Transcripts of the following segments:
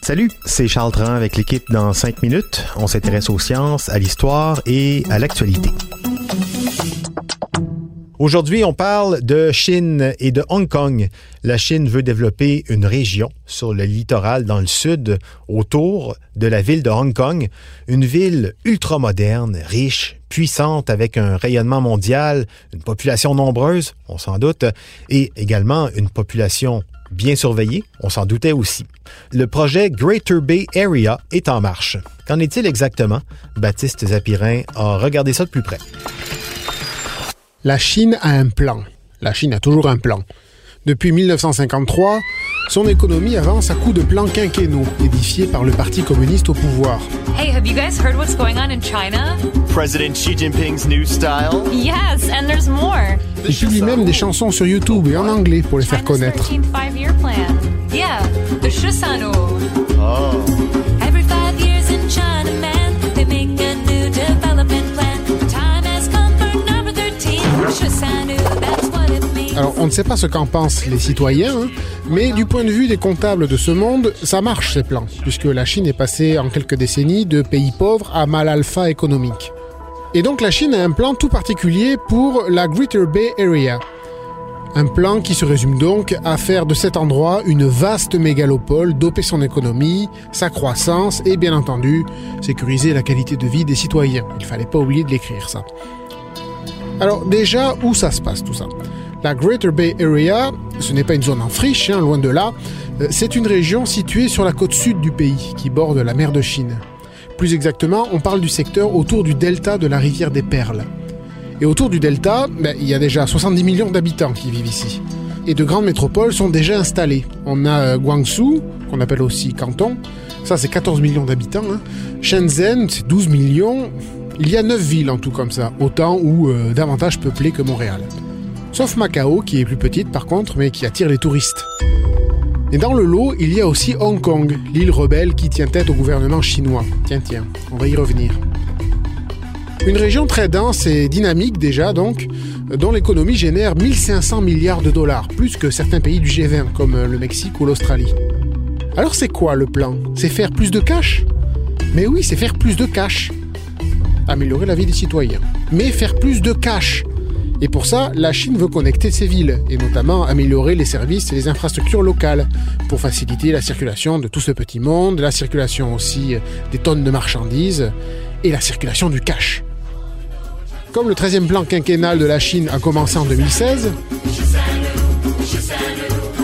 Salut, c'est Charles Tran avec l'équipe dans 5 minutes. On s'intéresse aux sciences, à l'histoire et à l'actualité. Aujourd'hui, on parle de Chine et de Hong Kong. La Chine veut développer une région sur le littoral dans le sud, autour de la ville de Hong Kong, une ville ultramoderne, riche, puissante, avec un rayonnement mondial, une population nombreuse, on s'en doute, et également une population bien surveillée, on s'en doutait aussi. Le projet Greater Bay Area est en marche. Qu'en est-il exactement? Baptiste Zapirin a regardé ça de plus près. La Chine a un plan. La Chine a toujours un plan. Depuis 1953, son économie avance à coups de plans quinquennaux édifiés par le Parti communiste au pouvoir. Hey, have you guys heard what's going on in China? President Xi Jinping's new style? Yes, and there's more. Il publie même des chansons sur YouTube et en anglais pour les faire connaître. 13th five-year plan. Yeah, the Shisano. Oh. Every five years in China, man, they make a new development plan. Time has come for number 13. Shisanu, that's what it means. Alors, on ne sait pas ce qu'en pensent les citoyens, hein, mais du point de vue des comptables de ce monde, ça marche ces plans, puisque la Chine est passée en quelques décennies de pays pauvres à mal alpha économique. Et donc la Chine a un plan tout particulier pour la Greater Bay Area. Un plan qui se résume donc à faire de cet endroit une vaste mégalopole, doper son économie, sa croissance et bien entendu sécuriser la qualité de vie des citoyens. Il fallait pas oublier de l'écrire ça. Alors déjà, où ça se passe tout ça? La Greater Bay Area, ce n'est pas une zone en friche, hein, loin de là, Euh, c'est une région située sur la côte sud du pays, qui borde la mer de Chine. Plus exactement, on parle du secteur autour du delta de la rivière des Perles. Et autour du delta, ben, il y a déjà 70 millions d'habitants qui vivent ici. Et de grandes métropoles sont déjà installées. On a euh, Guangzhou, qu'on appelle aussi Canton, ça c'est 14 millions d'habitants. hein. Shenzhen, c'est 12 millions. Il y a 9 villes en tout comme ça, autant ou euh, davantage peuplées que Montréal. Sauf Macao, qui est plus petite par contre, mais qui attire les touristes. Et dans le lot, il y a aussi Hong Kong, l'île rebelle qui tient tête au gouvernement chinois. Tiens, tiens, on va y revenir. Une région très dense et dynamique déjà donc, dont l'économie génère 1500 milliards de dollars, plus que certains pays du G20 comme le Mexique ou l'Australie. Alors c'est quoi le plan? C'est faire plus de cash? Mais oui, c'est faire plus de cash. Améliorer la vie des citoyens. Mais faire plus de cash. Et pour ça, la Chine veut connecter ses villes, et notamment améliorer les services et les infrastructures locales, pour faciliter la circulation de tout ce petit monde, la circulation aussi des tonnes de marchandises, et la circulation du cash. Comme le 13e plan quinquennal de la Chine a commencé en 2016,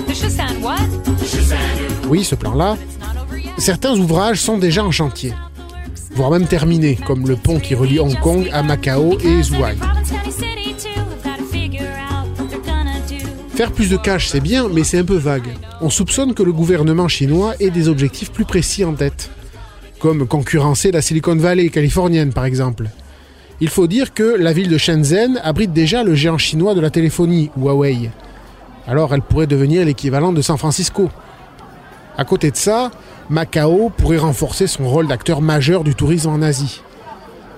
The Shisan what? oui, ce plan-là, certains ouvrages sont déjà en chantier, voire même terminés, comme le pont qui relie Hong Kong à Macao et Zhuhai. Faire plus de cash, c'est bien, mais c'est un peu vague. On soupçonne que le gouvernement chinois ait des objectifs plus précis en tête, comme concurrencer la Silicon Valley californienne par exemple. Il faut dire que la ville de Shenzhen abrite déjà le géant chinois de la téléphonie, Huawei. Alors elle pourrait devenir l'équivalent de San Francisco. À côté de ça, Macao pourrait renforcer son rôle d'acteur majeur du tourisme en Asie.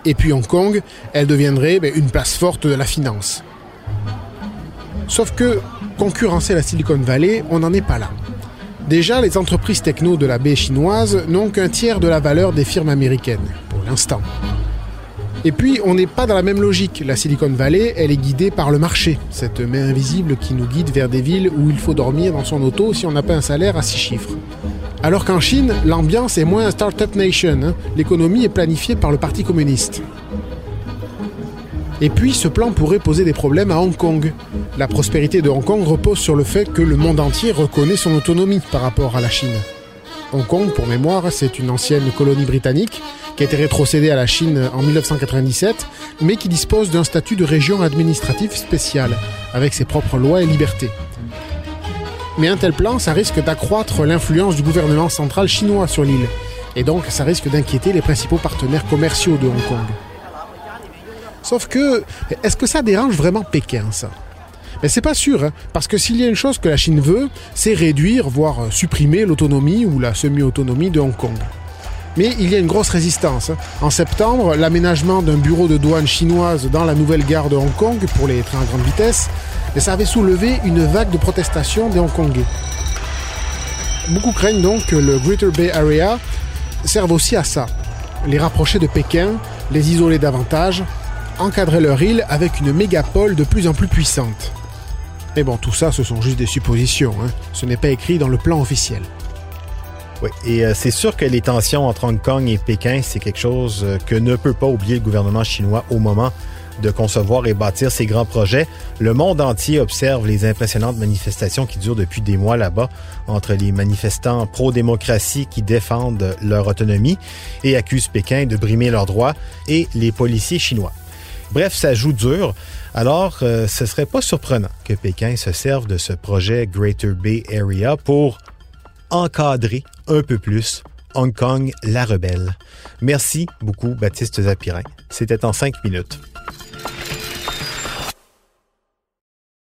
Et puis Hong Kong, elle deviendrait ben, une place forte de la finance. Sauf que concurrencer la Silicon Valley, on n'en est pas là. Déjà, les entreprises techno de la baie chinoise n'ont qu'un tiers de la valeur des firmes américaines, pour l'instant. Et puis, on n'est pas dans la même logique. La Silicon Valley, elle est guidée par le marché, cette main invisible qui nous guide vers des villes où il faut dormir dans son auto si on n'a pas un salaire à six chiffres. Alors qu'en Chine, l'ambiance est moins Startup Nation. hein. L'économie est planifiée par le Parti communiste. Et puis, ce plan pourrait poser des problèmes à Hong Kong. La prospérité de Hong Kong repose sur le fait que le monde entier reconnaît son autonomie par rapport à la Chine. Hong Kong, pour mémoire, c'est une ancienne colonie britannique qui a été rétrocédée à la Chine en 1997, mais qui dispose d'un statut de région administrative spéciale, avec ses propres lois et libertés. Mais un tel plan, ça risque d'accroître l'influence du gouvernement central chinois sur l'île, et donc ça risque d'inquiéter les principaux partenaires commerciaux de Hong Kong. Sauf que, est-ce que ça dérange vraiment Pékin, ça? Mais c'est pas sûr, hein, parce que s'il y a une chose que la Chine veut, c'est réduire, voire euh, supprimer l'autonomie ou la semi-autonomie de Hong Kong. Mais il y a une grosse résistance. hein. En septembre, l'aménagement d'un bureau de douane chinoise dans la nouvelle gare de Hong Kong pour les trains à grande vitesse, et ça avait soulevé une vague de protestations des Hongkongais. Beaucoup craignent donc que le Greater Bay Area serve aussi à ça. Les rapprocher de Pékin, les isoler davantage, encadrer leur île avec une mégapole de plus en plus puissante. Mais bon, tout ça, ce sont juste des suppositions. hein. Ce n'est pas écrit dans le plan officiel. Oui, et euh, c'est sûr que les tensions entre Hong Kong et Pékin, c'est quelque chose euh, que ne peut pas oublier le gouvernement chinois au moment de concevoir et bâtir ces grands projets. Le monde entier observe les impressionnantes manifestations qui durent depuis des mois là-bas entre les manifestants pro-démocratie qui défendent leur autonomie et accusent Pékin de brimer leurs droits et les policiers chinois. Bref, ça joue dur. Alors, euh, ce serait pas surprenant que Pékin se serve de ce projet Greater Bay Area pour encadrer un peu plus Hong Kong, la rebelle. Merci beaucoup, Baptiste Zapirin. C'était en cinq minutes.